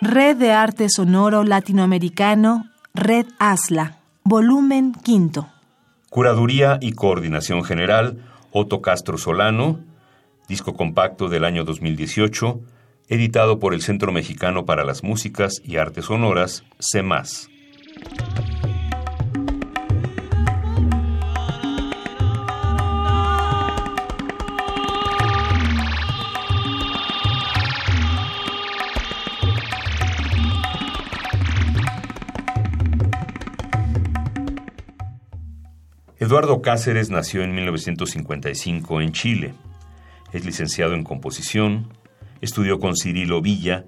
Red de Arte Sonoro Latinoamericano, Red ASLA, volumen quinto. Curaduría y Coordinación General, Otto Castro Solano, disco compacto del año 2018, editado por el Centro Mexicano para las Músicas y Artes Sonoras, CEMAS. Eduardo Cáceres nació en 1955 en Chile. Es licenciado en composición, estudió con Cirilo Villa,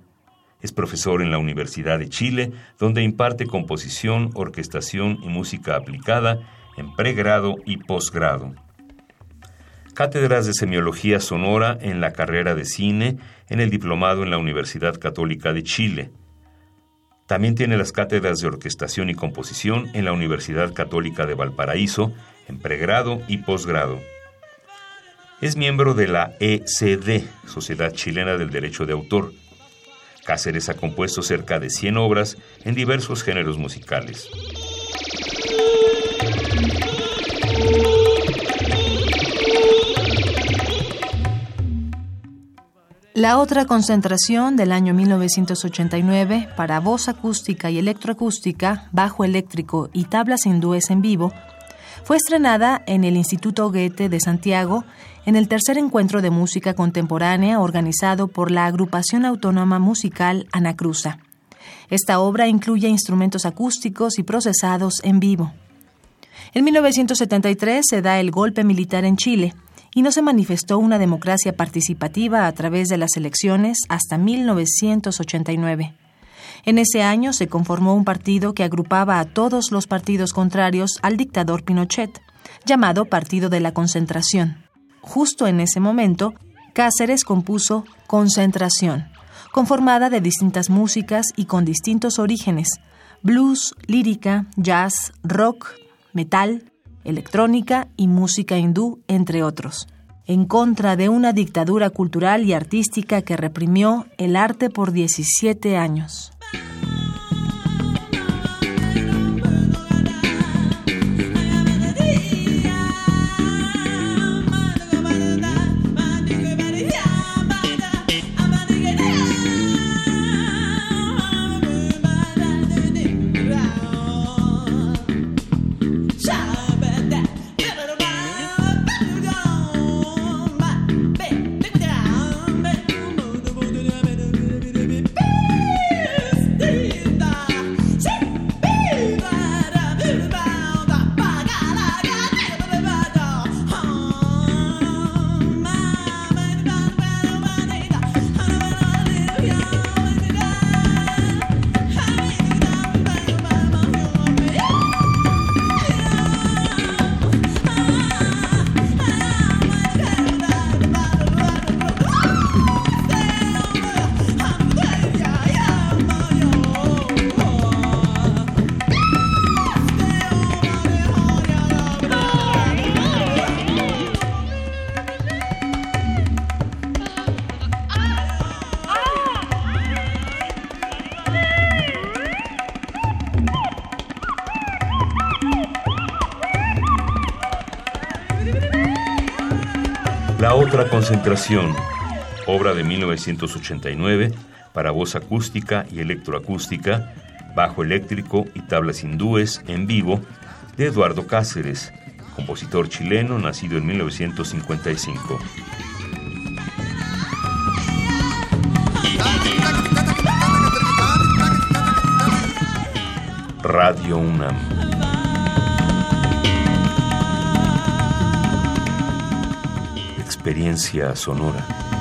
es profesor en la Universidad de Chile, donde imparte composición, orquestación y música aplicada en pregrado y posgrado. Cátedras de semiología sonora en la carrera de cine en el diplomado en la Universidad Católica de Chile. También tiene las cátedras de orquestación y composición en la Universidad Católica de Valparaíso, en pregrado y posgrado. Es miembro de la ECD, Sociedad Chilena del Derecho de Autor. Cáceres ha compuesto cerca de 100 obras en diversos géneros musicales. La otra concentración del año 1989 para voz acústica y electroacústica, bajo eléctrico y tablas hindúes en vivo fue estrenada en el Instituto Goethe de Santiago en el tercer encuentro de música contemporánea organizado por la Agrupación Autónoma Musical Anacruza. Esta obra incluye instrumentos acústicos y procesados en vivo. En 1973 se da el golpe militar en Chile y no se manifestó una democracia participativa a través de las elecciones hasta 1989. En ese año se conformó un partido que agrupaba a todos los partidos contrarios al dictador Pinochet, llamado Partido de la Concentración. Justo en ese momento, Cáceres compuso Concentración, conformada de distintas músicas y con distintos orígenes, blues, lírica, jazz, rock, metal, electrónica y música hindú, entre otros, en contra de una dictadura cultural y artística que reprimió el arte por 17 años. La otra concentración, obra de 1989 para voz acústica y electroacústica, bajo eléctrico y tablas hindúes en vivo, de Eduardo Cáceres, compositor chileno nacido en 1955. Radio UNAM. Experiencia sonora.